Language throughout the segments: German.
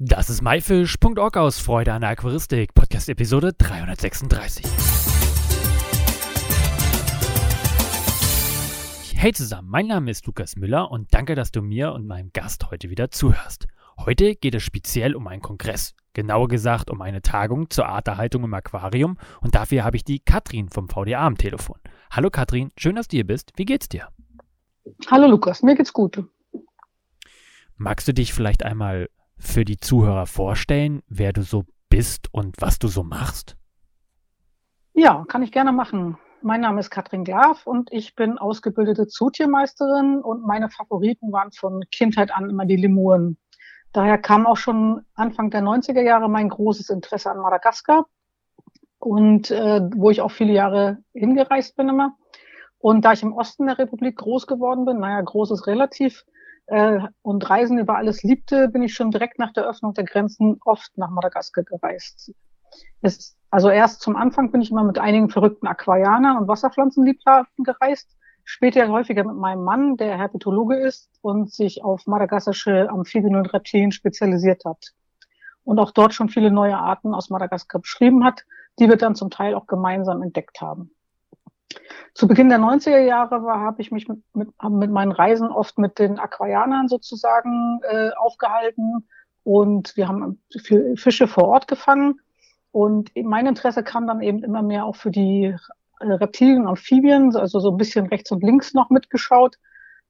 Das ist myfish.org aus Freude an der Aquaristik, Podcast Episode 336. Hey zusammen, mein Name ist Lukas Müller und danke, dass du mir und meinem Gast heute wieder zuhörst. Heute geht es speziell um einen Kongress, genauer gesagt um eine Tagung zur Arterhaltung im Aquarium und dafür habe ich die Katrin vom VDA am Telefon. Hallo Katrin, schön, dass du hier bist. Wie geht's dir? Hallo Lukas, mir geht's gut. Magst du dich vielleicht einmal für die Zuhörer vorstellen, wer du so bist und was du so machst? Ja, kann ich gerne machen. Mein Name ist Katrin Glaf und ich bin ausgebildete Zootiermeisterin und meine Favoriten waren von Kindheit an immer die Lemuren. Daher kam auch schon Anfang der 90er Jahre mein großes Interesse an Madagaskar und äh, wo ich auch viele Jahre hingereist bin immer. Und da ich im Osten der Republik groß geworden bin, naja, groß ist relativ, äh, und Reisen über alles liebte, bin ich schon direkt nach der Öffnung der Grenzen oft nach Madagaskar gereist. Es, also erst zum Anfang bin ich immer mit einigen verrückten Aquarianern und Wasserpflanzenliebhabern gereist, später häufiger mit meinem Mann, der Herpetologe ist und sich auf madagassische Amphibien und Reptilien spezialisiert hat. Und auch dort schon viele neue Arten aus Madagaskar beschrieben hat, die wir dann zum Teil auch gemeinsam entdeckt haben. Zu Beginn der 90er Jahre habe ich mich mit, mit, mit meinen Reisen oft mit den Aquarianern sozusagen äh, aufgehalten und wir haben Fische vor Ort gefangen. Und mein Interesse kam dann eben immer mehr auch für die Reptilien, Amphibien, also so ein bisschen rechts und links noch mitgeschaut.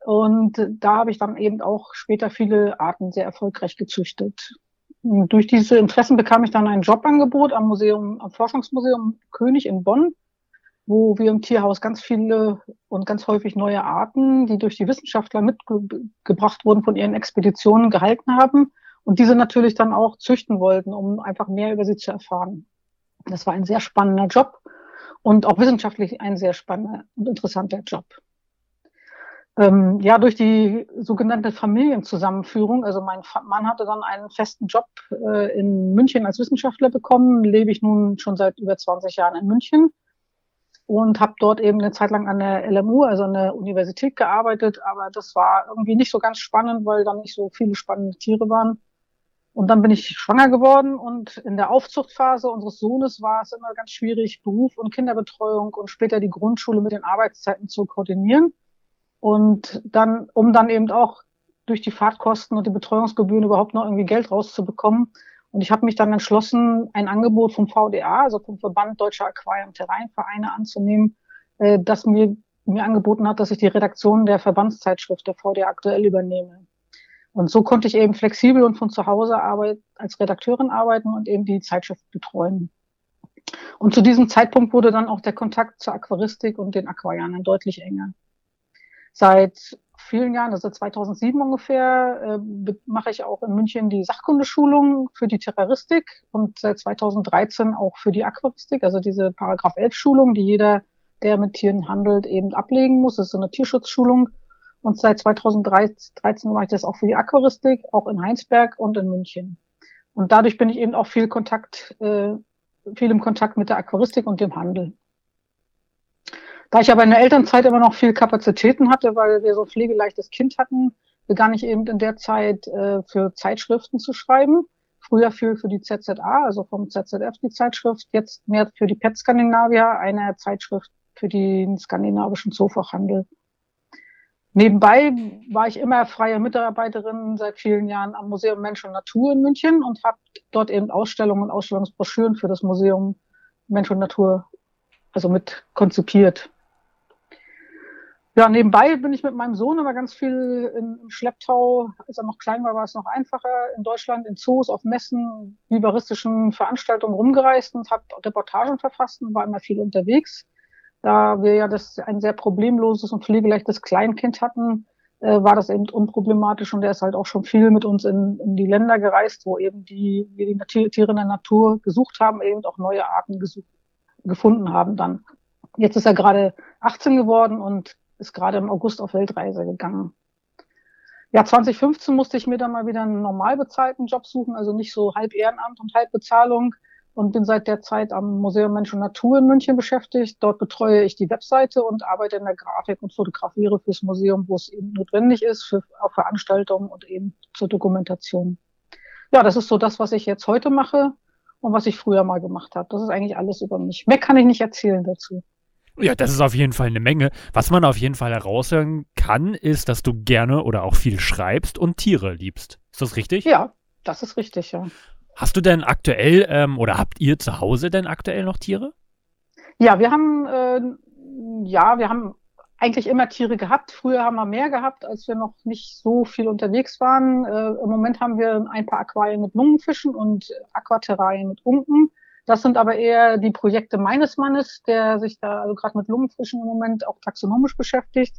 Und da habe ich dann eben auch später viele Arten sehr erfolgreich gezüchtet. Und durch diese Interessen bekam ich dann ein Jobangebot am Museum, am Forschungsmuseum König in Bonn wo wir im Tierhaus ganz viele und ganz häufig neue Arten, die durch die Wissenschaftler mitgebracht wurden, von ihren Expeditionen gehalten haben und diese natürlich dann auch züchten wollten, um einfach mehr über sie zu erfahren. Das war ein sehr spannender Job und auch wissenschaftlich ein sehr spannender und interessanter Job. Ähm, ja, durch die sogenannte Familienzusammenführung, also mein Mann hatte dann einen festen Job äh, in München als Wissenschaftler bekommen, lebe ich nun schon seit über 20 Jahren in München und habe dort eben eine Zeit lang an der LMU, also an der Universität gearbeitet, aber das war irgendwie nicht so ganz spannend, weil da nicht so viele spannende Tiere waren. Und dann bin ich schwanger geworden und in der Aufzuchtphase unseres Sohnes war es immer ganz schwierig, Beruf und Kinderbetreuung und später die Grundschule mit den Arbeitszeiten zu koordinieren. Und dann, um dann eben auch durch die Fahrtkosten und die Betreuungsgebühren überhaupt noch irgendwie Geld rauszubekommen, und ich habe mich dann entschlossen, ein Angebot vom VDA, also vom Verband Deutscher Aquarium Terrainvereine anzunehmen, äh, das mir, mir angeboten hat, dass ich die Redaktion der Verbandszeitschrift der VDA aktuell übernehme. Und so konnte ich eben flexibel und von zu Hause arbeit, als Redakteurin arbeiten und eben die Zeitschrift betreuen. Und zu diesem Zeitpunkt wurde dann auch der Kontakt zur Aquaristik und den Aquarianern deutlich enger. Seit vielen Jahren, also 2007 ungefähr, äh, mache ich auch in München die Sachkundeschulung für die Terroristik und seit 2013 auch für die Aquaristik, also diese Paragraph 11 Schulung, die jeder, der mit Tieren handelt, eben ablegen muss. Das ist so eine Tierschutzschulung. Und seit 2013 mache ich das auch für die Aquaristik, auch in Heinsberg und in München. Und dadurch bin ich eben auch viel Kontakt, äh, viel im Kontakt mit der Aquaristik und dem Handel. Da ich aber in der Elternzeit immer noch viel Kapazitäten hatte, weil wir so pflegeleichtes Kind hatten, begann ich eben in der Zeit äh, für Zeitschriften zu schreiben. Früher viel für die ZZA, also vom ZZF die Zeitschrift, jetzt mehr für die Pet Scandinavia, eine Zeitschrift für den skandinavischen Zoofachhandel. Nebenbei war ich immer freie Mitarbeiterin seit vielen Jahren am Museum Mensch und Natur in München und habe dort eben Ausstellungen und Ausstellungsbroschüren für das Museum Mensch und Natur also mit konzipiert. Ja, nebenbei bin ich mit meinem Sohn immer ganz viel im Schlepptau, als er noch klein war, war es noch einfacher, in Deutschland, in Zoos, auf Messen, vivaristischen Veranstaltungen rumgereist und habe Reportagen verfasst und war immer viel unterwegs. Da wir ja das ein sehr problemloses und pflegeleichtes Kleinkind hatten, äh, war das eben unproblematisch und er ist halt auch schon viel mit uns in, in die Länder gereist, wo eben die, wir die Tiere in der Natur gesucht haben, eben auch neue Arten gesucht, gefunden haben dann. Jetzt ist er gerade 18 geworden und ist gerade im August auf Weltreise gegangen. Ja, 2015 musste ich mir dann mal wieder einen normal bezahlten Job suchen, also nicht so halb Ehrenamt und halb Bezahlung und bin seit der Zeit am Museum Mensch und Natur in München beschäftigt. Dort betreue ich die Webseite und arbeite in der Grafik und fotografiere fürs Museum, wo es eben notwendig ist, für auch Veranstaltungen und eben zur Dokumentation. ja, das ist so das, was ich jetzt heute mache und was ich früher mal gemacht habe. Das ist eigentlich alles über mich. Mehr kann ich nicht erzählen dazu. Ja, das ist auf jeden Fall eine Menge. Was man auf jeden Fall heraushören kann, ist, dass du gerne oder auch viel schreibst und Tiere liebst. Ist das richtig? Ja, das ist richtig, ja. Hast du denn aktuell ähm, oder habt ihr zu Hause denn aktuell noch Tiere? Ja, wir haben äh, ja, wir haben eigentlich immer Tiere gehabt. Früher haben wir mehr gehabt, als wir noch nicht so viel unterwegs waren. Äh, Im Moment haben wir ein paar Aquarien mit Lungenfischen und Aquaterrarien mit Unken. Das sind aber eher die Projekte meines Mannes, der sich da also gerade mit Lungenfischen im Moment auch taxonomisch beschäftigt.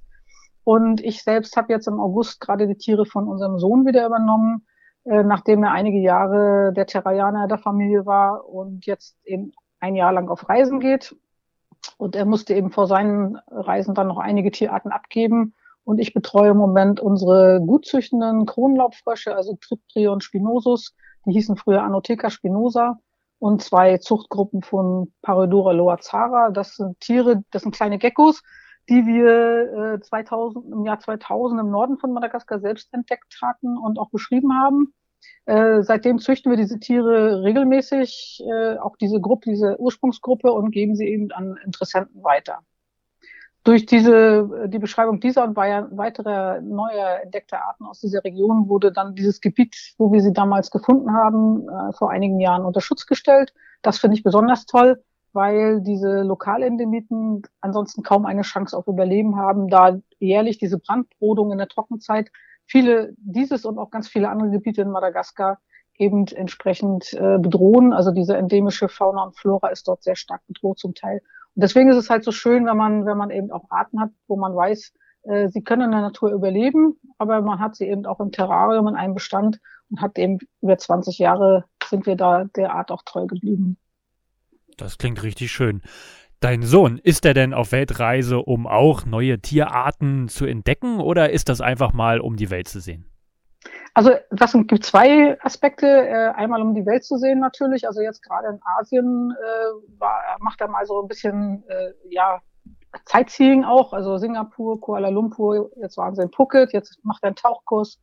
Und ich selbst habe jetzt im August gerade die Tiere von unserem Sohn wieder übernommen, äh, nachdem er einige Jahre der Terrarianer der Familie war und jetzt eben ein Jahr lang auf Reisen geht. Und er musste eben vor seinen Reisen dann noch einige Tierarten abgeben. Und ich betreue im Moment unsere gutzüchtenden Kronlaubfrösche, also Triptrion spinosus. Die hießen früher Anotheca spinosa und zwei Zuchtgruppen von Parodora loazara. Das sind Tiere, das sind kleine Geckos, die wir äh, 2000, im Jahr 2000 im Norden von Madagaskar selbst entdeckt hatten und auch beschrieben haben. Äh, seitdem züchten wir diese Tiere regelmäßig, äh, auch diese Gruppe, diese Ursprungsgruppe und geben sie eben an Interessenten weiter durch diese, die Beschreibung dieser und weiterer neuer entdeckter Arten aus dieser Region wurde dann dieses Gebiet, wo wir sie damals gefunden haben, äh, vor einigen Jahren unter Schutz gestellt. Das finde ich besonders toll, weil diese Lokalendemiten ansonsten kaum eine Chance auf Überleben haben, da jährlich diese Brandrodung in der Trockenzeit viele dieses und auch ganz viele andere Gebiete in Madagaskar eben entsprechend äh, bedrohen. Also diese endemische Fauna und Flora ist dort sehr stark bedroht zum Teil. Deswegen ist es halt so schön, wenn man, wenn man eben auch Arten hat, wo man weiß, äh, sie können in der Natur überleben, aber man hat sie eben auch im Terrarium in einem Bestand und hat eben über 20 Jahre sind wir da der Art auch treu geblieben. Das klingt richtig schön. Dein Sohn, ist er denn auf Weltreise, um auch neue Tierarten zu entdecken oder ist das einfach mal, um die Welt zu sehen? Also das gibt zwei Aspekte. Äh, einmal um die Welt zu sehen natürlich. Also jetzt gerade in Asien äh, war, macht er mal so ein bisschen äh, ja Sightseeing auch. Also Singapur, Kuala Lumpur. Jetzt waren sie in Phuket. Jetzt macht er einen Tauchkurs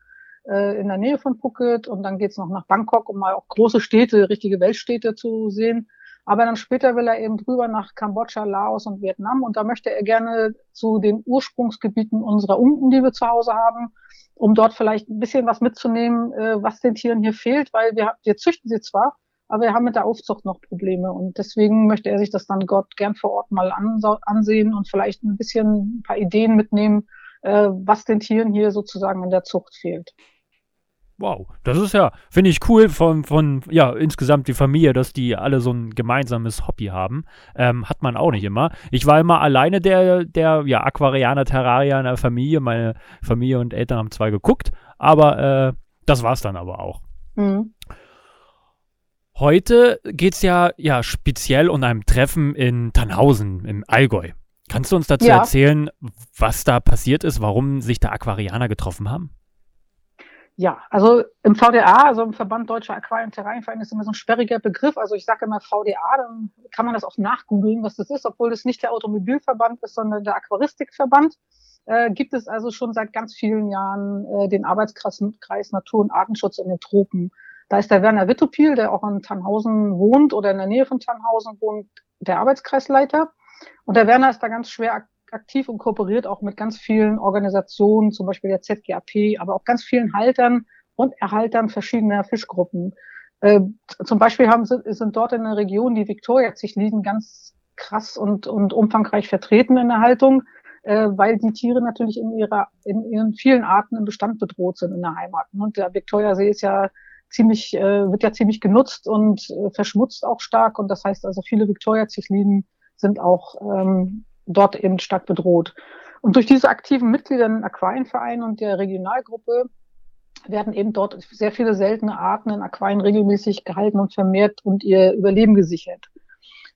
äh, in der Nähe von Phuket und dann geht's noch nach Bangkok, um mal auch große Städte, richtige Weltstädte zu sehen. Aber dann später will er eben drüber nach Kambodscha, Laos und Vietnam. Und da möchte er gerne zu den Ursprungsgebieten unserer Unken, die wir zu Hause haben, um dort vielleicht ein bisschen was mitzunehmen, äh, was den Tieren hier fehlt, weil wir, wir züchten sie zwar, aber wir haben mit der Aufzucht noch Probleme. Und deswegen möchte er sich das dann Gott gern vor Ort mal ansehen und vielleicht ein bisschen ein paar Ideen mitnehmen, äh, was den Tieren hier sozusagen in der Zucht fehlt. Wow, das ist ja, finde ich cool von, von, ja, insgesamt die Familie, dass die alle so ein gemeinsames Hobby haben. Ähm, hat man auch nicht immer. Ich war immer alleine der, der, ja, Aquarianer, Terrarier in der Familie. Meine Familie und Eltern haben zwar geguckt, aber äh, das war's dann aber auch. Mhm. Heute geht's ja, ja, speziell um ein Treffen in Tannhausen im Allgäu. Kannst du uns dazu ja. erzählen, was da passiert ist, warum sich da Aquarianer getroffen haben? Ja, also im VDA, also im Verband Deutscher Aquarien- und Terrarienverein, ist immer so ein sperriger Begriff. Also ich sage immer VDA, dann kann man das auch nachgoogeln, was das ist, obwohl das nicht der Automobilverband ist, sondern der Aquaristikverband. Äh, gibt es also schon seit ganz vielen Jahren äh, den Arbeitskreis Natur- und Artenschutz in den Tropen. Da ist der Werner Wittopil, der auch in Tannhausen wohnt oder in der Nähe von Tannhausen wohnt, der Arbeitskreisleiter. Und der Werner ist da ganz schwer aktiv und kooperiert auch mit ganz vielen Organisationen, zum Beispiel der ZGAP, aber auch ganz vielen Haltern und Erhaltern verschiedener Fischgruppen. Äh, zum Beispiel haben, sind dort in der Region die Viktoria-Zichliden ganz krass und, und umfangreich vertreten in der Haltung, äh, weil die Tiere natürlich in ihrer, in ihren vielen Arten im Bestand bedroht sind in der Heimat. Und der Viktoriasee ist ja ziemlich, äh, wird ja ziemlich genutzt und äh, verschmutzt auch stark. Und das heißt also, viele Viktoria-Zichliden sind auch ähm, dort eben stark bedroht. Und durch diese aktiven Mitglieder im Aquarienverein und der Regionalgruppe werden eben dort sehr viele seltene Arten in Aquarien regelmäßig gehalten und vermehrt und ihr Überleben gesichert.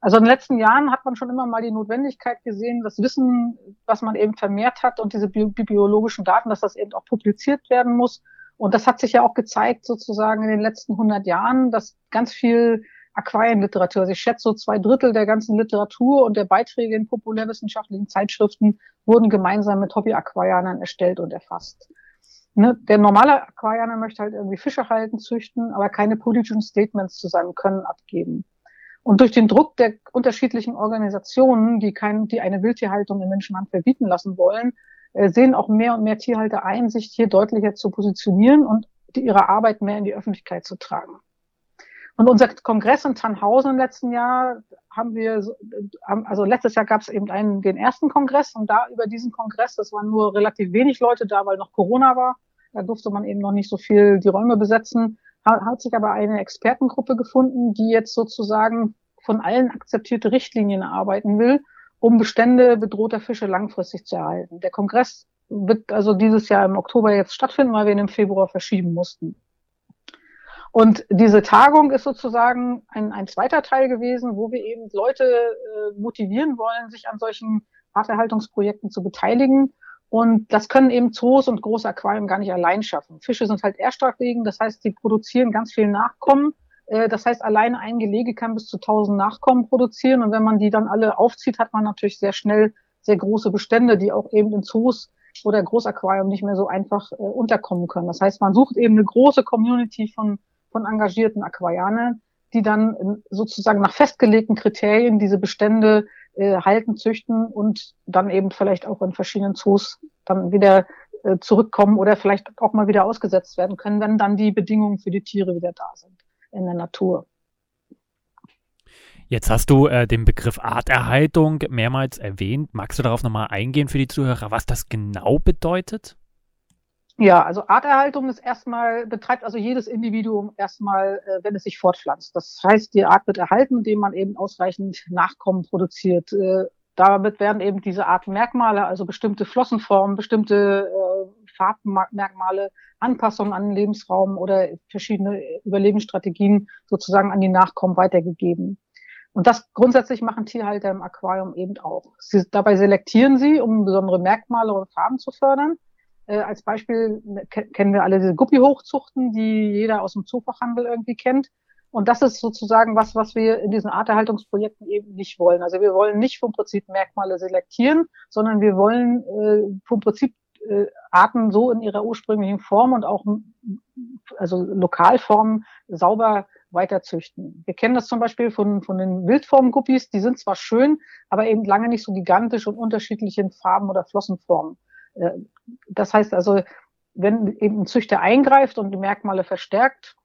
Also in den letzten Jahren hat man schon immer mal die Notwendigkeit gesehen, das Wissen, was man eben vermehrt hat und diese biologischen Daten, dass das eben auch publiziert werden muss. Und das hat sich ja auch gezeigt sozusagen in den letzten 100 Jahren, dass ganz viel Aquarienliteratur. Also ich schätze, so zwei Drittel der ganzen Literatur und der Beiträge in populärwissenschaftlichen Zeitschriften wurden gemeinsam mit Hobby-Aquarianern erstellt und erfasst. Ne, der normale Aquarianer möchte halt irgendwie Fische halten, züchten, aber keine politischen Statements zu seinem Können abgeben. Und durch den Druck der unterschiedlichen Organisationen, die, kein, die eine Wildtierhaltung in Menschenhand verbieten lassen wollen, äh, sehen auch mehr und mehr Tierhalter ein, sich hier deutlicher zu positionieren und ihre Arbeit mehr in die Öffentlichkeit zu tragen. Und unser Kongress in Tannhausen im letzten Jahr haben wir, also letztes Jahr gab es eben einen, den ersten Kongress und da über diesen Kongress, das waren nur relativ wenig Leute da, weil noch Corona war, da durfte man eben noch nicht so viel die Räume besetzen, hat sich aber eine Expertengruppe gefunden, die jetzt sozusagen von allen akzeptierte Richtlinien arbeiten will, um Bestände bedrohter Fische langfristig zu erhalten. Der Kongress wird also dieses Jahr im Oktober jetzt stattfinden, weil wir ihn im Februar verschieben mussten. Und diese Tagung ist sozusagen ein, ein zweiter Teil gewesen, wo wir eben Leute äh, motivieren wollen, sich an solchen Arterhaltungsprojekten zu beteiligen. Und das können eben Zoos und große Aquarien gar nicht allein schaffen. Fische sind halt erstarkwegen, das heißt, sie produzieren ganz viel Nachkommen. Äh, das heißt, alleine ein Gelege kann bis zu 1000 Nachkommen produzieren. Und wenn man die dann alle aufzieht, hat man natürlich sehr schnell sehr große Bestände, die auch eben in Zoos oder Großaquarium nicht mehr so einfach äh, unterkommen können. Das heißt, man sucht eben eine große Community von von engagierten Aquarianern, die dann sozusagen nach festgelegten Kriterien diese Bestände äh, halten, züchten und dann eben vielleicht auch in verschiedenen Zoos dann wieder äh, zurückkommen oder vielleicht auch mal wieder ausgesetzt werden können, wenn dann die Bedingungen für die Tiere wieder da sind in der Natur. Jetzt hast du äh, den Begriff Arterhaltung mehrmals erwähnt. Magst du darauf nochmal eingehen für die Zuhörer, was das genau bedeutet? Ja, also Arterhaltung ist erstmal, betreibt also jedes Individuum erstmal, äh, wenn es sich fortpflanzt. Das heißt, die Art wird erhalten, indem man eben ausreichend Nachkommen produziert. Äh, damit werden eben diese Artenmerkmale, also bestimmte Flossenformen, bestimmte äh, Farbmerkmale, Anpassungen an den Lebensraum oder verschiedene Überlebensstrategien sozusagen an die Nachkommen weitergegeben. Und das grundsätzlich machen Tierhalter im Aquarium eben auch. Sie, dabei selektieren sie, um besondere Merkmale und Farben zu fördern äh, als Beispiel kennen wir alle diese Guppi-Hochzuchten, die jeder aus dem Zoofachhandel irgendwie kennt. Und das ist sozusagen was, was wir in diesen Arterhaltungsprojekten eben nicht wollen. Also wir wollen nicht vom Prinzip Merkmale selektieren, sondern wir wollen äh, vom Prinzip äh, Arten so in ihrer ursprünglichen Form und auch also Lokalformen sauber weiterzüchten. Wir kennen das zum Beispiel von, von den Wildformen-Guppies, die sind zwar schön, aber eben lange nicht so gigantisch und unterschiedlich in Farben oder Flossenformen. Äh, das heißt also, wenn eben ein Züchter eingreift und die Merkmale verstärkt,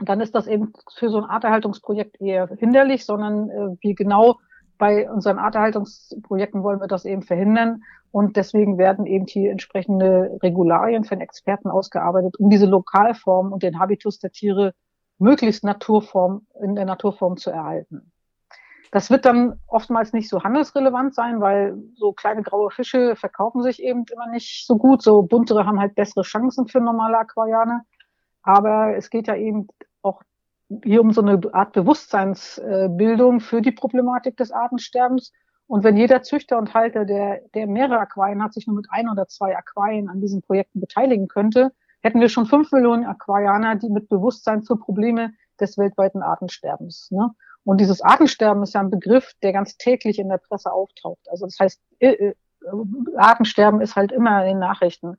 dann ist das eben für so ein Arterhaltungsprojekt eher hinderlich, sondern äh, wie genau bei unseren Arterhaltungsprojekten wollen wir das eben verhindern. Und deswegen werden eben hier entsprechende Regularien von Experten ausgearbeitet, um diese Lokalform und den Habitus der Tiere möglichst Naturform, in der Naturform zu erhalten. Das wird dann oftmals nicht so handelsrelevant sein, weil so kleine graue Fische verkaufen sich eben immer nicht so gut. So buntere haben halt bessere Chancen für normale Aquarianer. Aber es geht ja eben auch hier um so eine Art Bewusstseinsbildung für die Problematik des Artensterbens. Und wenn jeder Züchter und Halter, der, der mehrere Aquarien hat, sich nur mit ein oder zwei Aquarien an diesen Projekten beteiligen könnte, hätten wir schon fünf Millionen Aquarianer, die mit Bewusstsein für Probleme des weltweiten Artensterbens. Ne? Und dieses Artensterben ist ja ein Begriff, der ganz täglich in der Presse auftaucht. Also das heißt, äh, äh, Artensterben ist halt immer in den Nachrichten.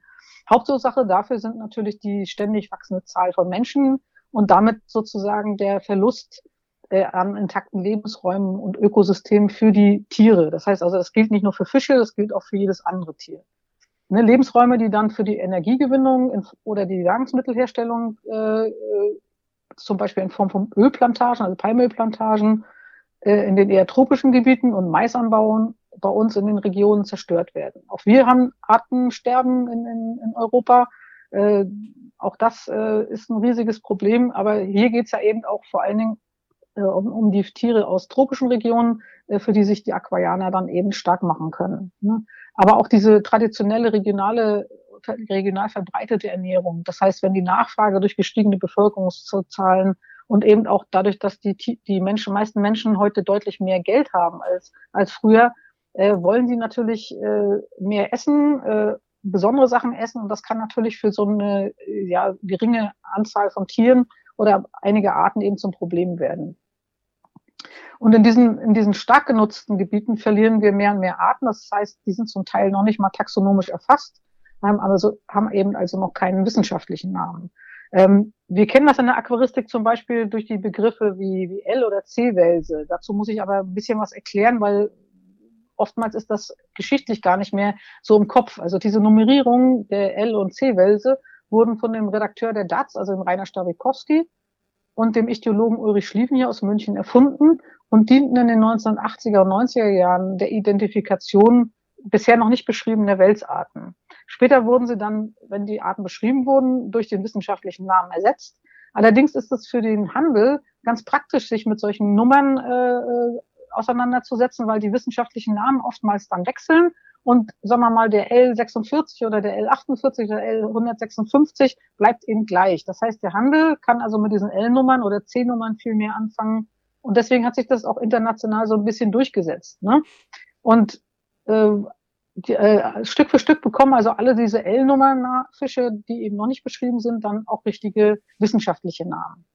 Hauptursache dafür sind natürlich die ständig wachsende Zahl von Menschen und damit sozusagen der Verlust äh, an intakten Lebensräumen und Ökosystemen für die Tiere. Das heißt also, das gilt nicht nur für Fische, das gilt auch für jedes andere Tier. Ne, Lebensräume, die dann für die Energiegewinnung in, oder die Nahrungsmittelherstellung äh, zum Beispiel in Form von Ölplantagen, also Palmölplantagen äh, in den eher tropischen Gebieten und Maisanbauen bei uns in den Regionen zerstört werden. Auch wir haben Artensterben in, in, in Europa. Äh, auch das äh, ist ein riesiges Problem, aber hier geht es ja eben auch vor allen Dingen äh, um, um die Tiere aus tropischen Regionen, äh, für die sich die Aquarianer dann eben stark machen können. Ne? Aber auch diese traditionelle regionale regional verbreitete Ernährung. Das heißt, wenn die Nachfrage durch gestiegene Bevölkerungszahlen und eben auch dadurch, dass die, die Menschen, meisten Menschen heute deutlich mehr Geld haben als, als früher, äh, wollen sie natürlich äh, mehr essen, äh, besondere Sachen essen. Und das kann natürlich für so eine ja, geringe Anzahl von Tieren oder einige Arten eben zum Problem werden. Und in diesen, in diesen stark genutzten Gebieten verlieren wir mehr und mehr Arten. Das heißt, die sind zum Teil noch nicht mal taxonomisch erfasst. Haben, also, haben eben also noch keinen wissenschaftlichen Namen. Ähm, wir kennen das in der Aquaristik zum Beispiel durch die Begriffe wie, wie L- oder C-Welse. Dazu muss ich aber ein bisschen was erklären, weil oftmals ist das geschichtlich gar nicht mehr so im Kopf. Also diese Nummerierung der L- und C-Welse wurden von dem Redakteur der DATS, also dem Rainer Starikowski, und dem Ichthyologen Ulrich Schlieffen hier aus München erfunden und dienten in den 1980er und 90er Jahren der Identifikation bisher noch nicht beschriebener Welsarten. Später wurden sie dann, wenn die Arten beschrieben wurden, durch den wissenschaftlichen Namen ersetzt. Allerdings ist es für den Handel ganz praktisch, sich mit solchen Nummern äh, auseinanderzusetzen, weil die wissenschaftlichen Namen oftmals dann wechseln und sagen wir mal, der L46 oder der L48 oder L156 bleibt eben gleich. Das heißt, der Handel kann also mit diesen L-Nummern oder C-Nummern viel mehr anfangen. Und deswegen hat sich das auch international so ein bisschen durchgesetzt. Ne? Und äh, die, äh, Stück für Stück bekommen also alle diese L-Nummern Fische, die eben noch nicht beschrieben sind, dann auch richtige wissenschaftliche Namen.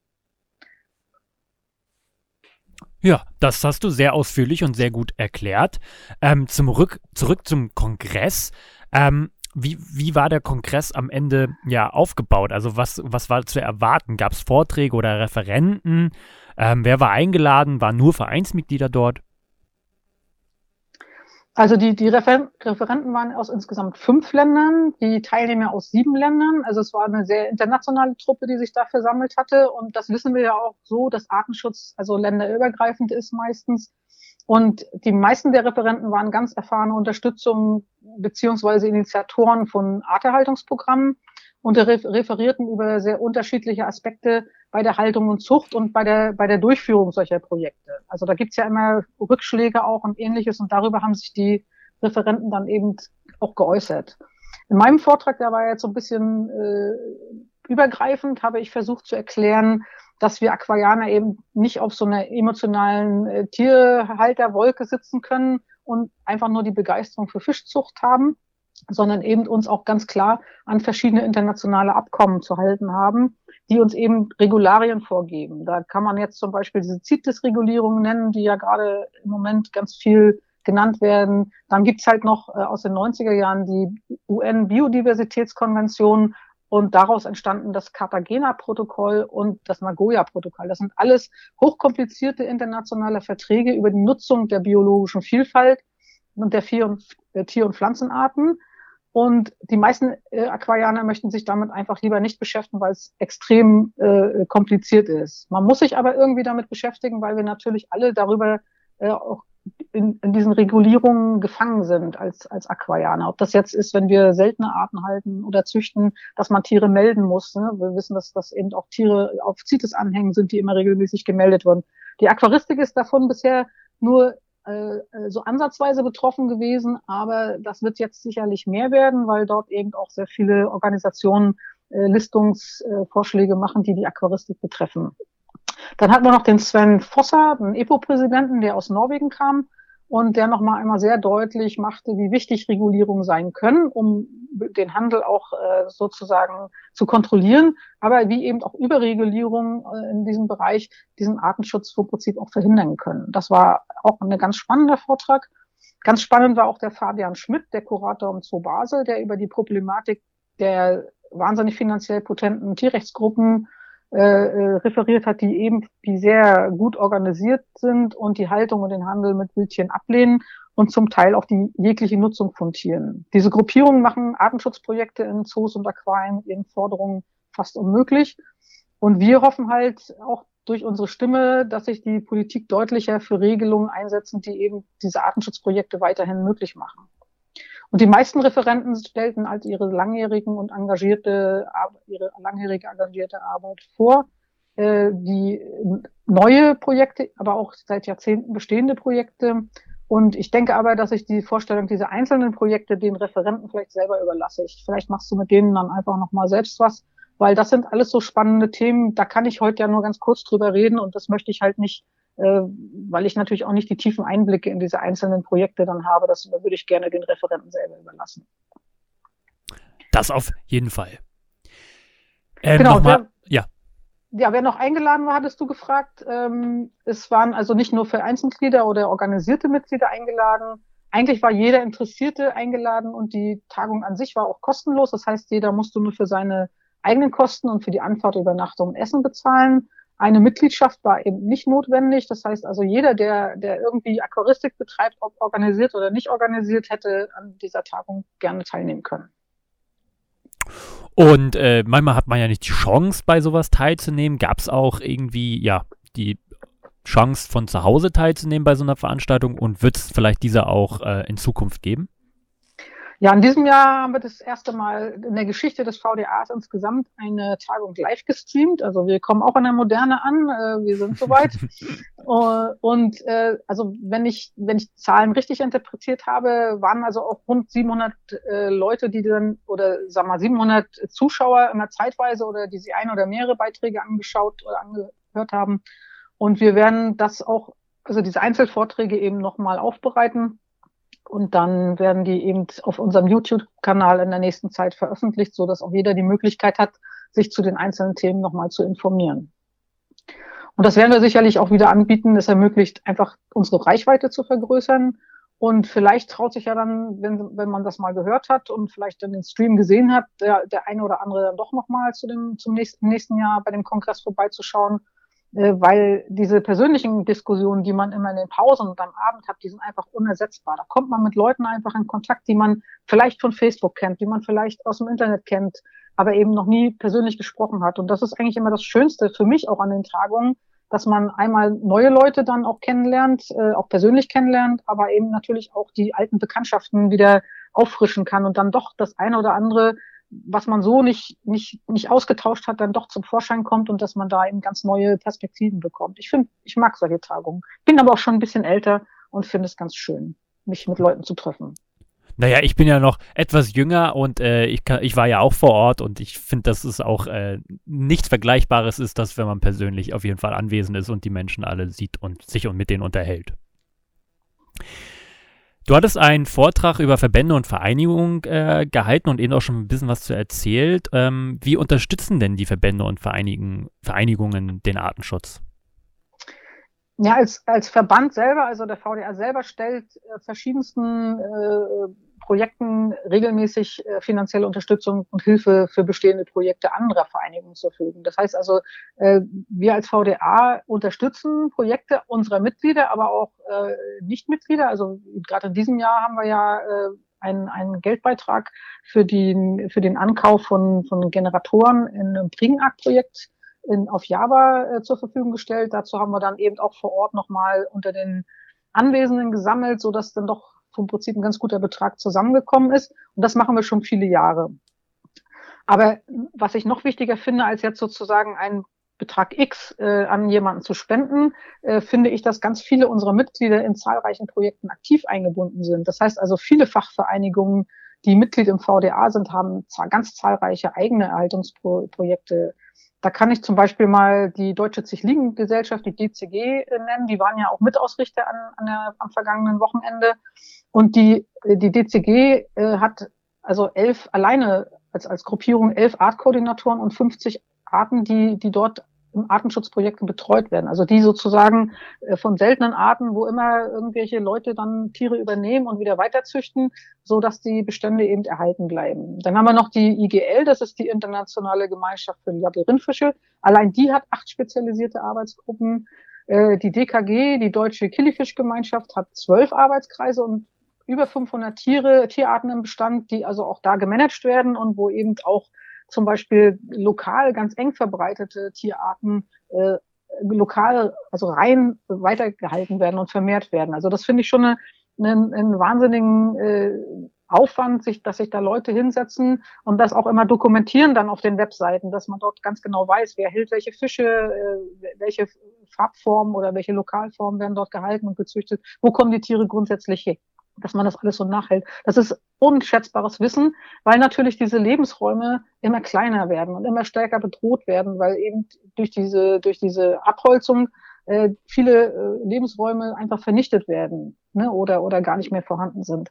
Ja, das hast du sehr ausführlich und sehr gut erklärt. Ähm, zum Rück, zurück zum Kongress. Ähm, wie, wie war der Kongress am Ende ja aufgebaut? Also was, was war zu erwarten? Gab es Vorträge oder Referenten? Ähm, wer war eingeladen? Waren nur Vereinsmitglieder dort? Also die, die Refer Referenten waren aus insgesamt fünf Ländern, die Teilnehmer aus sieben Ländern. Also es war eine sehr internationale Truppe, die sich da versammelt hatte. Und das wissen wir ja auch so, dass Artenschutz also länderübergreifend ist meistens. Und die meisten der Referenten waren ganz erfahrene Unterstützung beziehungsweise Initiatoren von Arterhaltungsprogrammen und referierten über sehr unterschiedliche Aspekte bei der Haltung und Zucht und bei der, bei der Durchführung solcher Projekte. Also da gibt's ja immer Rückschläge auch und ähnliches und darüber haben sich die Referenten dann eben auch geäußert. In meinem Vortrag, der war jetzt so ein bisschen äh, übergreifend, habe ich versucht zu erklären, dass wir Aquarianer eben nicht auf so einer emotionalen äh, Tierhalterwolke sitzen können und einfach nur die Begeisterung für Fischzucht haben, sondern eben uns auch ganz klar an verschiedene internationale Abkommen zu halten haben, die uns eben Regularien vorgeben. Da kann man jetzt zum Beispiel diese CITES-Regulierungen nennen, die ja gerade im Moment ganz viel genannt werden. Dann gibt's halt noch äh, aus den 90er Jahren die UN-Biodiversitätskonvention und daraus entstanden das Cartagena-Protokoll und das Nagoya-Protokoll. Das sind alles hochkomplizierte internationale Verträge über die Nutzung der biologischen Vielfalt und, der Tier- und Pflanzenarten. Und die meisten äh, Aquarianer möchten sich damit einfach lieber nicht beschäftigen, weil es extrem äh, kompliziert ist. Man muss sich aber irgendwie damit beschäftigen, weil wir natürlich alle darüber äh, auch in, in diesen Regulierungen gefangen sind als, als Aquarianer. Ob das jetzt ist, wenn wir seltene Arten halten oder züchten, dass man Tiere melden muss. Ne? Wir wissen, dass, dass eben auch Tiere auf CITES anhängen sind, die immer regelmäßig gemeldet wurden. Die Aquaristik ist davon bisher nur so ansatzweise betroffen gewesen, aber das wird jetzt sicherlich mehr werden, weil dort eben auch sehr viele Organisationen äh, Listungsvorschläge machen, die die Aquaristik betreffen. Dann hatten wir noch den Sven Fosser, den EPO-Präsidenten, der aus Norwegen kam und der nochmal einmal sehr deutlich machte, wie wichtig Regulierungen sein können, um den Handel auch äh, sozusagen zu kontrollieren, aber wie eben auch Überregulierungen äh, in diesem Bereich diesen Artenschutz im Prinzip auch verhindern können. Das war auch ein ganz spannender Vortrag. Ganz spannend war auch der Fabian Schmidt, der Kurator im Zoo Basel, der über die Problematik der wahnsinnig finanziell potenten Tierrechtsgruppen äh, referiert hat, die eben die sehr gut organisiert sind und die Haltung und den Handel mit Wildtieren ablehnen und zum Teil auch die jegliche Nutzung von Tieren. Diese Gruppierungen machen Artenschutzprojekte in Zoos und Aquarien ihren Forderungen fast unmöglich. Und wir hoffen halt auch durch unsere Stimme, dass sich die Politik deutlicher für Regelungen einsetzen, die eben diese Artenschutzprojekte weiterhin möglich machen. Und die meisten Referenten stellten halt ihre langjährigen und engagierte, ihre langjährige engagierte Arbeit vor, äh, die neue Projekte, aber auch seit Jahrzehnten bestehende Projekte. Und ich denke aber, dass ich die Vorstellung dieser einzelnen Projekte den Referenten vielleicht selber überlasse. Ich, vielleicht machst du mit denen dann einfach nochmal selbst was, weil das sind alles so spannende Themen. Da kann ich heute ja nur ganz kurz drüber reden und das möchte ich halt nicht äh, weil ich natürlich auch nicht die tiefen Einblicke in diese einzelnen Projekte dann habe. Das würde ich gerne den Referenten selber überlassen. Das auf jeden Fall. Ähm, genau, wer, ja. Ja, wer noch eingeladen war, hattest du gefragt. Ähm, es waren also nicht nur Vereinsmitglieder oder organisierte Mitglieder eingeladen. eigentlich war jeder Interessierte eingeladen und die Tagung an sich war auch kostenlos. Das heißt, jeder musste nur für seine eigenen Kosten und für die Anfahrt, Übernachtung und Essen bezahlen. Eine Mitgliedschaft war eben nicht notwendig. Das heißt also, jeder, der, der irgendwie Aquaristik betreibt, ob organisiert oder nicht organisiert, hätte an dieser Tagung gerne teilnehmen können. Und äh, manchmal hat man ja nicht die Chance, bei sowas teilzunehmen. Gab es auch irgendwie, ja, die Chance, von zu Hause teilzunehmen bei so einer Veranstaltung und wird es vielleicht diese auch äh, in Zukunft geben? Ja, in diesem Jahr haben wir das erste Mal in der Geschichte des VDAs insgesamt eine Tagung live gestreamt. Also wir kommen auch an der Moderne an, äh, wir sind soweit. uh, und äh, also wenn ich wenn ich Zahlen richtig interpretiert habe, waren also auch rund 700 äh, Leute, die dann oder sag mal 700 Zuschauer immer zeitweise oder die sie ein oder mehrere Beiträge angeschaut oder angehört haben. Und wir werden das auch also diese Einzelvorträge eben nochmal aufbereiten und dann werden die eben auf unserem YouTube-Kanal in der nächsten Zeit veröffentlicht, so dass auch jeder die Möglichkeit hat, sich zu den einzelnen Themen nochmal zu informieren. Und das werden wir sicherlich auch wieder anbieten. Es ermöglicht einfach unsere Reichweite zu vergrößern. Und vielleicht traut sich ja dann, wenn, wenn man das mal gehört hat und vielleicht dann den Stream gesehen hat, der, der eine oder andere dann doch nochmal zu dem, zum nächsten, nächsten Jahr bei dem Kongress vorbeizuschauen weil diese persönlichen Diskussionen, die man immer in den Pausen und am Abend hat, die sind einfach unersetzbar. Da kommt man mit Leuten einfach in Kontakt, die man vielleicht von Facebook kennt, die man vielleicht aus dem Internet kennt, aber eben noch nie persönlich gesprochen hat. Und das ist eigentlich immer das Schönste für mich auch an den Tagungen, dass man einmal neue Leute dann auch kennenlernt, äh, auch persönlich kennenlernt, aber eben natürlich auch die alten Bekanntschaften wieder auffrischen kann und dann doch das eine oder andere was man so nicht, nicht, nicht ausgetauscht hat, dann doch zum Vorschein kommt und dass man da eben ganz neue Perspektiven bekommt. Ich finde, ich mag solche Tagungen. Bin aber auch schon ein bisschen älter und finde es ganz schön, mich mit Leuten zu treffen. Naja, ich bin ja noch etwas jünger und äh, ich, kann, ich war ja auch vor Ort und ich finde, dass es auch äh, nichts Vergleichbares ist, dass wenn man persönlich auf jeden Fall anwesend ist und die Menschen alle sieht und sich und mit denen unterhält. Du hattest einen Vortrag über Verbände und Vereinigungen äh, gehalten und eben auch schon ein bisschen was zu erzählt. Ähm, wie unterstützen denn die Verbände und Vereinigen, Vereinigungen den Artenschutz? Ja, als, als Verband selber, also der VDA selber stellt äh, verschiedensten äh, Projekten regelmäßig äh, finanzielle Unterstützung und Hilfe für bestehende Projekte anderer Vereinigungen zur Verfügung. Das heißt also, äh, wir als VDA unterstützen Projekte unserer Mitglieder, aber auch äh, Nichtmitglieder. Also gerade in diesem Jahr haben wir ja äh, einen, einen Geldbeitrag für den, für den Ankauf von, von Generatoren in einem Prigenark-Projekt in, auf Java äh, zur Verfügung gestellt. Dazu haben wir dann eben auch vor Ort nochmal unter den Anwesenden gesammelt, so dass dann doch vom Prinzip ein ganz guter Betrag zusammengekommen ist. Und das machen wir schon viele Jahre. Aber was ich noch wichtiger finde, als jetzt sozusagen einen Betrag X äh, an jemanden zu spenden, äh, finde ich, dass ganz viele unserer Mitglieder in zahlreichen Projekten aktiv eingebunden sind. Das heißt also, viele Fachvereinigungen, die Mitglied im VDA sind, haben ganz zahlreiche eigene Erhaltungsprojekte da kann ich zum Beispiel mal die Deutsche Zichlingen-Gesellschaft, die DCG, äh, nennen. Die waren ja auch Mitausrichter an, an der, am vergangenen Wochenende. Und die, die DCG äh, hat also elf alleine als, als Gruppierung elf Artkoordinatoren und 50 Arten, die, die dort Artenschutzprojekten betreut werden. Also die sozusagen äh, von seltenen Arten, wo immer irgendwelche Leute dann Tiere übernehmen und wieder weiterzüchten, so dass die Bestände eben erhalten bleiben. Dann haben wir noch die IGL, das ist die Internationale Gemeinschaft für Labyrinthfische. Allein die hat acht spezialisierte Arbeitsgruppen. Äh, die DKG, die Deutsche Killifischgemeinschaft, hat zwölf Arbeitskreise und über 500 Tiere, Tierarten im Bestand, die also auch da gemanagt werden und wo eben auch zum Beispiel lokal ganz eng verbreitete Tierarten äh, lokal, also rein weitergehalten werden und vermehrt werden. Also das finde ich schon eine, einen, einen wahnsinnigen äh, Aufwand, sich, dass sich da Leute hinsetzen und das auch immer dokumentieren dann auf den Webseiten, dass man dort ganz genau weiß, wer hält welche Fische, äh, welche Farbformen oder welche Lokalformen werden dort gehalten und gezüchtet, wo kommen die Tiere grundsätzlich her dass man das alles so nachhält. Das ist unschätzbares Wissen, weil natürlich diese Lebensräume immer kleiner werden und immer stärker bedroht werden, weil eben durch diese, durch diese Abholzung äh, viele äh, Lebensräume einfach vernichtet werden ne, oder, oder gar nicht mehr vorhanden sind.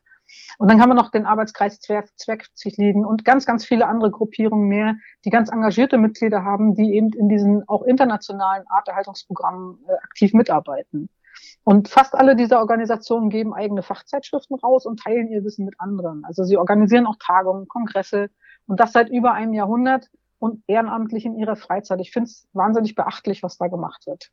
Und dann haben wir noch den Arbeitskreis Zwergzichtliden und ganz, ganz viele andere Gruppierungen mehr, die ganz engagierte Mitglieder haben, die eben in diesen auch internationalen Arterhaltungsprogrammen äh, aktiv mitarbeiten. Und fast alle dieser Organisationen geben eigene Fachzeitschriften raus und teilen ihr Wissen mit anderen. Also sie organisieren auch Tagungen, Kongresse und das seit über einem Jahrhundert und ehrenamtlich in ihrer Freizeit. Ich finde es wahnsinnig beachtlich, was da gemacht wird.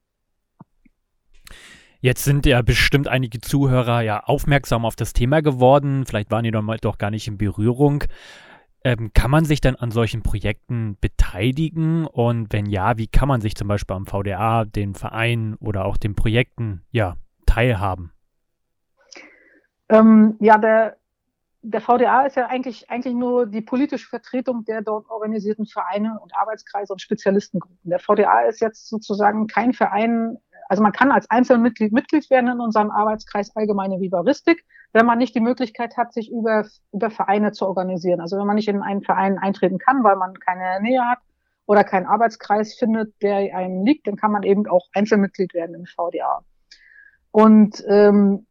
Jetzt sind ja bestimmt einige Zuhörer ja aufmerksam auf das Thema geworden. Vielleicht waren die doch gar nicht in Berührung. Ähm, kann man sich dann an solchen Projekten beteiligen? Und wenn ja, wie kann man sich zum Beispiel am VDA, den Vereinen oder auch den Projekten ja, teilhaben? Ähm, ja, der, der VDA ist ja eigentlich, eigentlich nur die politische Vertretung der dort organisierten Vereine und Arbeitskreise und Spezialistengruppen. Der VDA ist jetzt sozusagen kein Verein, also man kann als Einzelmitglied Mitglied werden in unserem Arbeitskreis Allgemeine Vivaristik, wenn man nicht die Möglichkeit hat, sich über, über Vereine zu organisieren. Also wenn man nicht in einen Verein eintreten kann, weil man keine Nähe hat oder keinen Arbeitskreis findet, der einem liegt, dann kann man eben auch Einzelmitglied werden im VDA. Und ähm,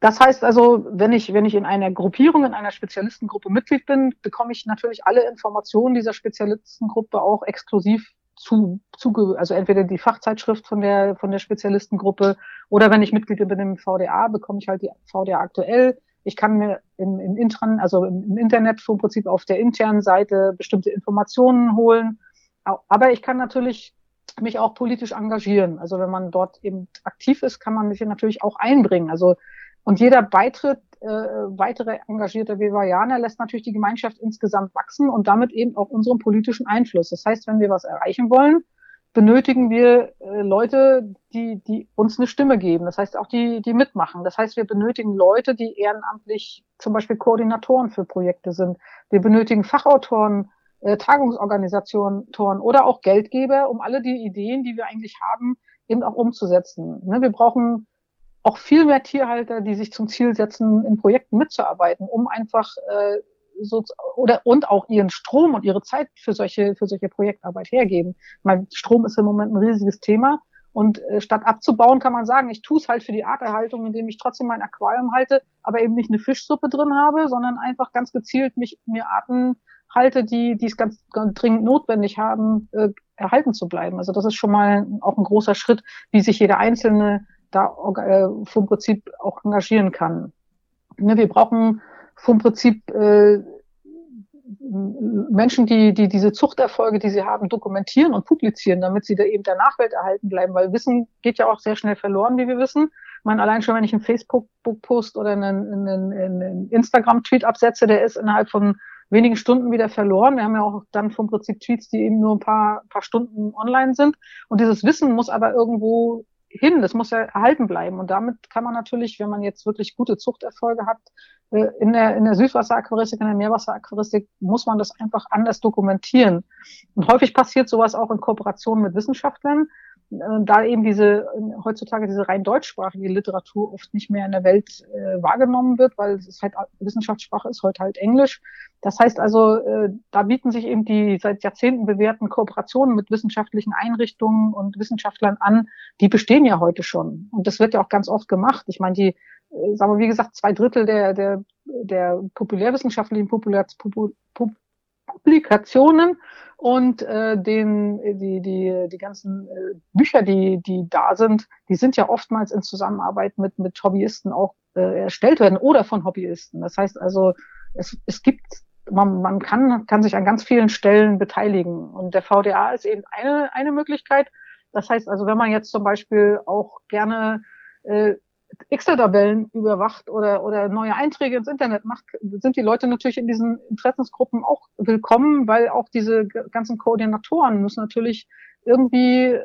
das heißt also, wenn ich, wenn ich in einer Gruppierung, in einer Spezialistengruppe Mitglied bin, bekomme ich natürlich alle Informationen dieser Spezialistengruppe auch exklusiv zu, zu, also entweder die Fachzeitschrift von der, von der Spezialistengruppe oder wenn ich Mitglied bin im VDA, bekomme ich halt die VDA aktuell. Ich kann mir im, im, Intran, also im, im Internet vom Prinzip auf der internen Seite bestimmte Informationen holen. Aber ich kann natürlich mich auch politisch engagieren. Also wenn man dort eben aktiv ist, kann man sich natürlich auch einbringen. Also und jeder Beitritt, äh, weitere engagierte Vivarianer lässt natürlich die Gemeinschaft insgesamt wachsen und damit eben auch unseren politischen Einfluss. Das heißt, wenn wir was erreichen wollen, benötigen wir äh, Leute, die, die uns eine Stimme geben. Das heißt auch die, die mitmachen. Das heißt, wir benötigen Leute, die ehrenamtlich zum Beispiel Koordinatoren für Projekte sind. Wir benötigen Fachautoren, äh, Tagungsorganisationen oder auch Geldgeber, um alle die Ideen, die wir eigentlich haben, eben auch umzusetzen. Ne? Wir brauchen auch viel mehr Tierhalter, die sich zum Ziel setzen, in Projekten mitzuarbeiten, um einfach äh, so oder und auch ihren Strom und ihre Zeit für solche für solche Projektarbeit hergeben. Mein Strom ist im Moment ein riesiges Thema und äh, statt abzubauen kann man sagen, ich tue es halt für die Arterhaltung, indem ich trotzdem mein Aquarium halte, aber eben nicht eine Fischsuppe drin habe, sondern einfach ganz gezielt mich mir Arten halte, die die es ganz, ganz dringend notwendig haben, äh, erhalten zu bleiben. Also das ist schon mal auch ein großer Schritt, wie sich jeder einzelne da äh, vom Prinzip auch engagieren kann. Ne, wir brauchen vom Prinzip äh, Menschen, die, die diese Zuchterfolge, die sie haben, dokumentieren und publizieren, damit sie da eben der Nachwelt erhalten bleiben, weil Wissen geht ja auch sehr schnell verloren, wie wir wissen. Meine, allein schon, wenn ich einen Facebook-Post oder einen, einen, einen Instagram-Tweet absetze, der ist innerhalb von wenigen Stunden wieder verloren. Wir haben ja auch dann vom Prinzip Tweets, die eben nur ein paar, paar Stunden online sind. Und dieses Wissen muss aber irgendwo hin, das muss ja erhalten bleiben. Und damit kann man natürlich, wenn man jetzt wirklich gute Zuchterfolge hat, äh, in der, in der Süßwasseraquaristik, in der Meerwasseraquaristik, muss man das einfach anders dokumentieren. Und häufig passiert sowas auch in Kooperation mit Wissenschaftlern, da eben diese heutzutage diese rein deutschsprachige Literatur oft nicht mehr in der Welt äh, wahrgenommen wird, weil es halt Wissenschaftssprache ist heute halt Englisch. Das heißt also, äh, da bieten sich eben die seit Jahrzehnten bewährten Kooperationen mit wissenschaftlichen Einrichtungen und Wissenschaftlern an. Die bestehen ja heute schon und das wird ja auch ganz oft gemacht. Ich meine, die äh, sagen wir wie gesagt zwei Drittel der der der populärwissenschaftlichen Populär, Publikationen und äh, den, die, die, die ganzen äh, Bücher, die, die da sind, die sind ja oftmals in Zusammenarbeit mit, mit Hobbyisten auch äh, erstellt werden oder von Hobbyisten. Das heißt also, es, es gibt, man, man kann, kann sich an ganz vielen Stellen beteiligen. Und der VDA ist eben eine, eine Möglichkeit. Das heißt also, wenn man jetzt zum Beispiel auch gerne äh, Excel-Tabellen überwacht oder, oder neue Einträge ins Internet macht, sind die Leute natürlich in diesen Interessensgruppen auch willkommen, weil auch diese ganzen Koordinatoren müssen natürlich irgendwie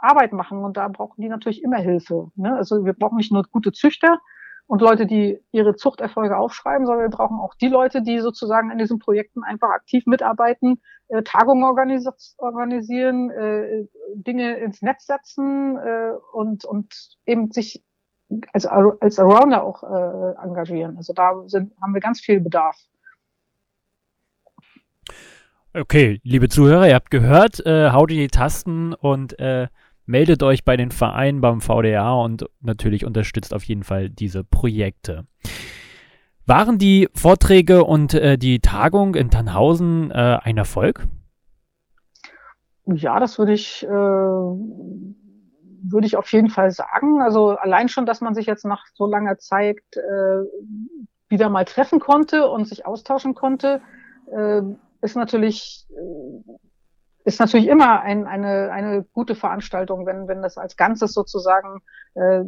Arbeit machen und da brauchen die natürlich immer Hilfe. Ne? Also wir brauchen nicht nur gute Züchter und Leute, die ihre Zuchterfolge aufschreiben, sondern wir brauchen auch die Leute, die sozusagen in diesen Projekten einfach aktiv mitarbeiten, äh, Tagungen organis organisieren, äh, Dinge ins Netz setzen äh, und, und eben sich als, als Arounder auch äh, engagieren. Also da sind, haben wir ganz viel Bedarf. Okay, liebe Zuhörer, ihr habt gehört, äh, haut in die Tasten und äh, meldet euch bei den Vereinen beim VDA und natürlich unterstützt auf jeden Fall diese Projekte. Waren die Vorträge und äh, die Tagung in Tannhausen äh, ein Erfolg? Ja, das würde ich, äh, würde ich auf jeden Fall sagen. Also allein schon, dass man sich jetzt nach so langer Zeit äh, wieder mal treffen konnte und sich austauschen konnte, äh, ist natürlich äh, ist natürlich immer ein, eine, eine gute Veranstaltung, wenn, wenn das als Ganzes sozusagen äh,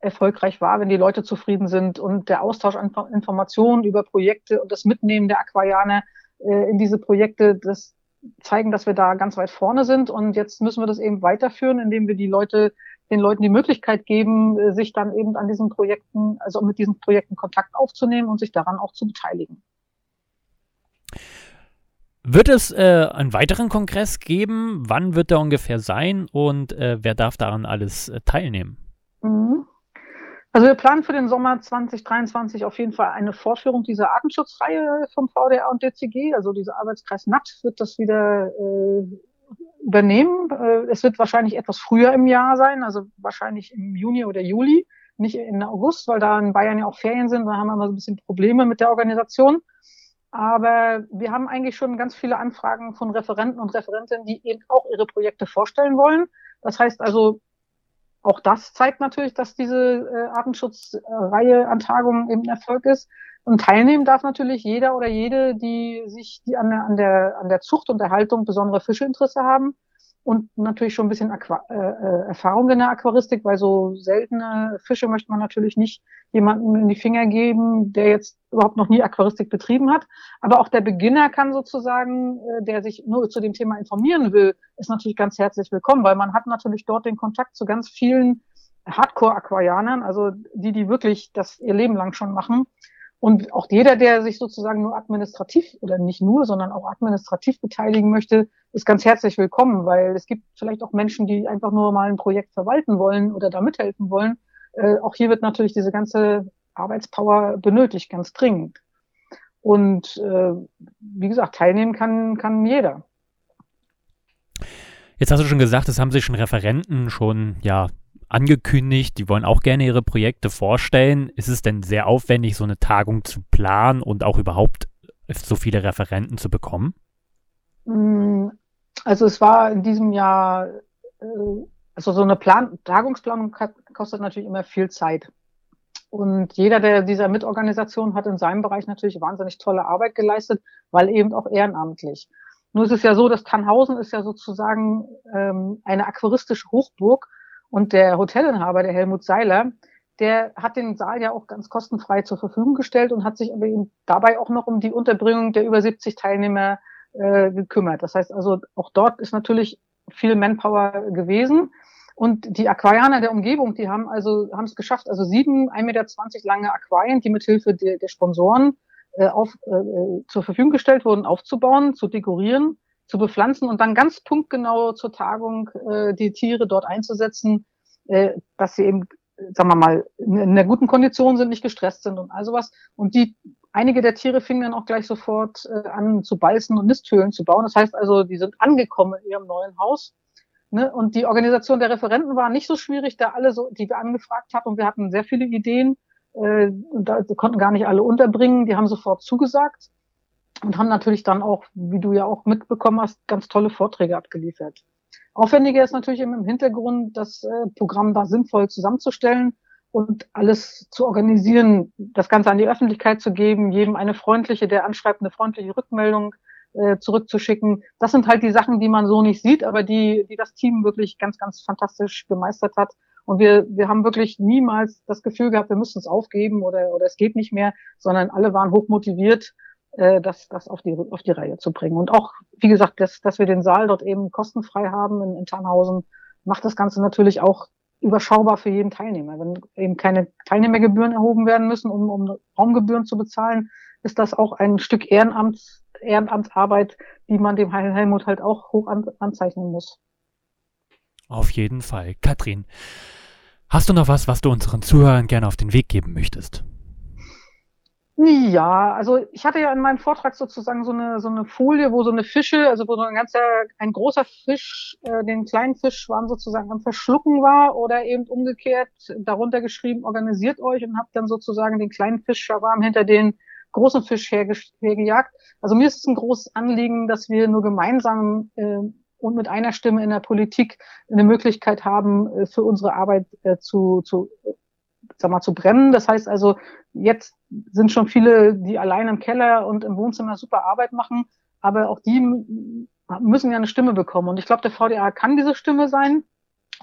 erfolgreich war, wenn die Leute zufrieden sind und der Austausch an Informationen über Projekte und das Mitnehmen der Aquarianer äh, in diese Projekte, das zeigen, dass wir da ganz weit vorne sind. Und jetzt müssen wir das eben weiterführen, indem wir die Leute, den Leuten die Möglichkeit geben, äh, sich dann eben an diesen Projekten, also mit diesen Projekten Kontakt aufzunehmen und sich daran auch zu beteiligen. Wird es äh, einen weiteren Kongress geben? Wann wird der ungefähr sein und äh, wer darf daran alles äh, teilnehmen? Mhm. Also wir planen für den Sommer 2023 auf jeden Fall eine Vorführung dieser Artenschutzreihe vom VDA und DCG. Also dieser Arbeitskreis NAT wird das wieder äh, übernehmen. Äh, es wird wahrscheinlich etwas früher im Jahr sein, also wahrscheinlich im Juni oder Juli, nicht in August, weil da in Bayern ja auch Ferien sind. Da haben wir immer so ein bisschen Probleme mit der Organisation. Aber wir haben eigentlich schon ganz viele Anfragen von Referenten und Referentinnen, die eben auch ihre Projekte vorstellen wollen. Das heißt also, auch das zeigt natürlich, dass diese äh, Artenschutzreihe an Tagungen eben Erfolg ist. Und teilnehmen darf natürlich jeder oder jede, die sich, die an der, an der, an der Zucht und Erhaltung besondere Fischeinteresse haben und natürlich schon ein bisschen Aqua äh, äh, Erfahrung in der Aquaristik, weil so seltene Fische möchte man natürlich nicht jemandem in die Finger geben, der jetzt überhaupt noch nie Aquaristik betrieben hat. Aber auch der Beginner kann sozusagen, äh, der sich nur zu dem Thema informieren will, ist natürlich ganz herzlich willkommen, weil man hat natürlich dort den Kontakt zu ganz vielen Hardcore-Aquarianern, also die, die wirklich das ihr Leben lang schon machen und auch jeder, der sich sozusagen nur administrativ oder nicht nur, sondern auch administrativ beteiligen möchte, ist ganz herzlich willkommen, weil es gibt vielleicht auch Menschen, die einfach nur mal ein Projekt verwalten wollen oder da mithelfen wollen. Äh, auch hier wird natürlich diese ganze Arbeitspower benötigt, ganz dringend. Und äh, wie gesagt, teilnehmen kann, kann jeder. Jetzt hast du schon gesagt, es haben sich schon Referenten schon ja angekündigt, die wollen auch gerne ihre Projekte vorstellen. Ist es denn sehr aufwendig, so eine Tagung zu planen und auch überhaupt so viele Referenten zu bekommen? Mm, also es war in diesem Jahr, äh, also so eine Plan Tagungsplanung kostet natürlich immer viel Zeit. Und jeder der dieser Mitorganisation hat in seinem Bereich natürlich wahnsinnig tolle Arbeit geleistet, weil eben auch ehrenamtlich. Nur ist es ja so, dass Tannhausen ist ja sozusagen ähm, eine aquaristische Hochburg und der Hotelinhaber, der Helmut Seiler, der hat den Saal ja auch ganz kostenfrei zur Verfügung gestellt und hat sich aber eben dabei auch noch um die Unterbringung der über 70 Teilnehmer äh, gekümmert. Das heißt also, auch dort ist natürlich viel Manpower gewesen. Und die Aquarianer der Umgebung, die haben also haben es geschafft, also sieben 1,20 Meter lange Aquarien, die mit Hilfe der, der Sponsoren äh, auf, äh, zur Verfügung gestellt wurden, aufzubauen, zu dekorieren zu bepflanzen und dann ganz punktgenau zur Tagung äh, die Tiere dort einzusetzen, äh, dass sie eben, sagen wir mal, in einer guten Kondition sind, nicht gestresst sind und all sowas. Und die einige der Tiere fingen dann auch gleich sofort äh, an zu beißen und Nisthöhlen zu bauen. Das heißt also, die sind angekommen in ihrem neuen Haus. Ne? Und die Organisation der Referenten war nicht so schwierig, da alle so, die wir angefragt hatten, und wir hatten sehr viele Ideen, äh, da konnten gar nicht alle unterbringen, die haben sofort zugesagt und haben natürlich dann auch, wie du ja auch mitbekommen hast, ganz tolle Vorträge abgeliefert. Aufwendiger ist natürlich im Hintergrund, das äh, Programm da sinnvoll zusammenzustellen und alles zu organisieren, das Ganze an die Öffentlichkeit zu geben, jedem eine freundliche, der anschreibt, eine freundliche Rückmeldung äh, zurückzuschicken. Das sind halt die Sachen, die man so nicht sieht, aber die, die das Team wirklich ganz, ganz fantastisch gemeistert hat. Und wir, wir haben wirklich niemals das Gefühl gehabt, wir müssen es aufgeben oder, oder es geht nicht mehr, sondern alle waren hoch motiviert äh, das, das auf, die, auf die Reihe zu bringen. Und auch, wie gesagt, dass, dass wir den Saal dort eben kostenfrei haben in, in Tannhausen, macht das Ganze natürlich auch überschaubar für jeden Teilnehmer. Wenn eben keine Teilnehmergebühren erhoben werden müssen, um, um Raumgebühren zu bezahlen, ist das auch ein Stück Ehrenamts, Ehrenamtsarbeit, die man dem Helmut halt auch hoch an, anzeichnen muss. Auf jeden Fall. Katrin, hast du noch was, was du unseren Zuhörern gerne auf den Weg geben möchtest? Ja, also ich hatte ja in meinem Vortrag sozusagen so eine so eine Folie, wo so eine Fische, also wo so ein ganzer ein großer Fisch äh, den kleinen Fischschwarm sozusagen am Verschlucken war oder eben umgekehrt darunter geschrieben, organisiert euch und habt dann sozusagen den kleinen Fischschwarm hinter den großen Fisch herge hergejagt. Also mir ist es ein großes Anliegen, dass wir nur gemeinsam äh, und mit einer Stimme in der Politik eine Möglichkeit haben, äh, für unsere Arbeit äh, zu, zu, sag mal, zu brennen. Das heißt also, jetzt sind schon viele, die allein im Keller und im Wohnzimmer super Arbeit machen, aber auch die müssen ja eine Stimme bekommen. Und ich glaube, der VDA kann diese Stimme sein.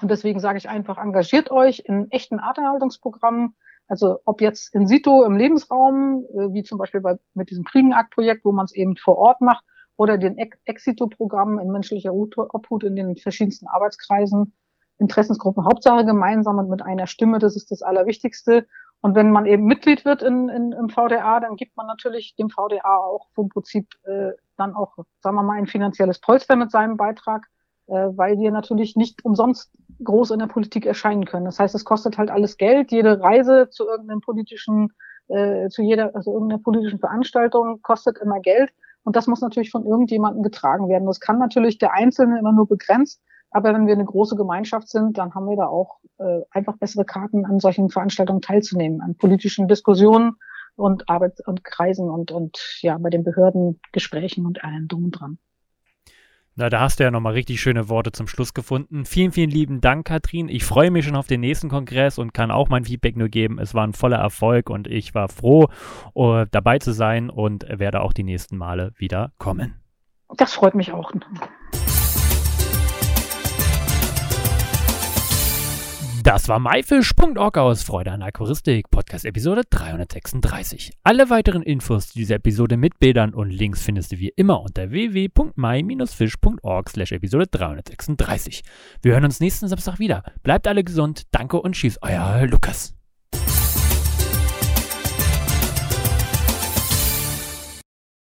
Und deswegen sage ich einfach, engagiert euch in echten Arterhaltungsprogrammen, also ob jetzt in situ im Lebensraum, äh, wie zum Beispiel bei, mit diesem Kriegenakt-Projekt, wo man es eben vor Ort macht, oder den Exito-Programmen in menschlicher Obhut in den verschiedensten Arbeitskreisen, Interessensgruppen, Hauptsache gemeinsam und mit einer Stimme, das ist das Allerwichtigste. Und wenn man eben Mitglied wird in, in, im VDA, dann gibt man natürlich dem VDA auch vom Prinzip äh, dann auch, sagen wir mal, ein finanzielles Polster mit seinem Beitrag, äh, weil wir natürlich nicht umsonst groß in der Politik erscheinen können. Das heißt, es kostet halt alles Geld. Jede Reise zu irgendeinem politischen, äh, zu jeder, also irgendeiner politischen Veranstaltung kostet immer Geld. Und das muss natürlich von irgendjemandem getragen werden. Das kann natürlich der Einzelne immer nur begrenzt. Aber wenn wir eine große Gemeinschaft sind, dann haben wir da auch äh, einfach bessere Karten, an solchen Veranstaltungen teilzunehmen, an politischen Diskussionen und Arbeit und Kreisen und, und ja, bei den Behörden Gesprächen und allem drum und dran. Na, da hast du ja nochmal richtig schöne Worte zum Schluss gefunden. Vielen, vielen lieben Dank, Katrin. Ich freue mich schon auf den nächsten Kongress und kann auch mein Feedback nur geben. Es war ein voller Erfolg und ich war froh, uh, dabei zu sein und werde auch die nächsten Male wieder kommen. Das freut mich auch. Das war myfish.org aus Freude an Aquaristik, Podcast Episode 336. Alle weiteren Infos zu dieser Episode mit Bildern und Links findest du wie immer unter www.my-fish.org slash Episode 336. Wir hören uns nächsten Samstag wieder. Bleibt alle gesund, danke und tschüss, euer Lukas.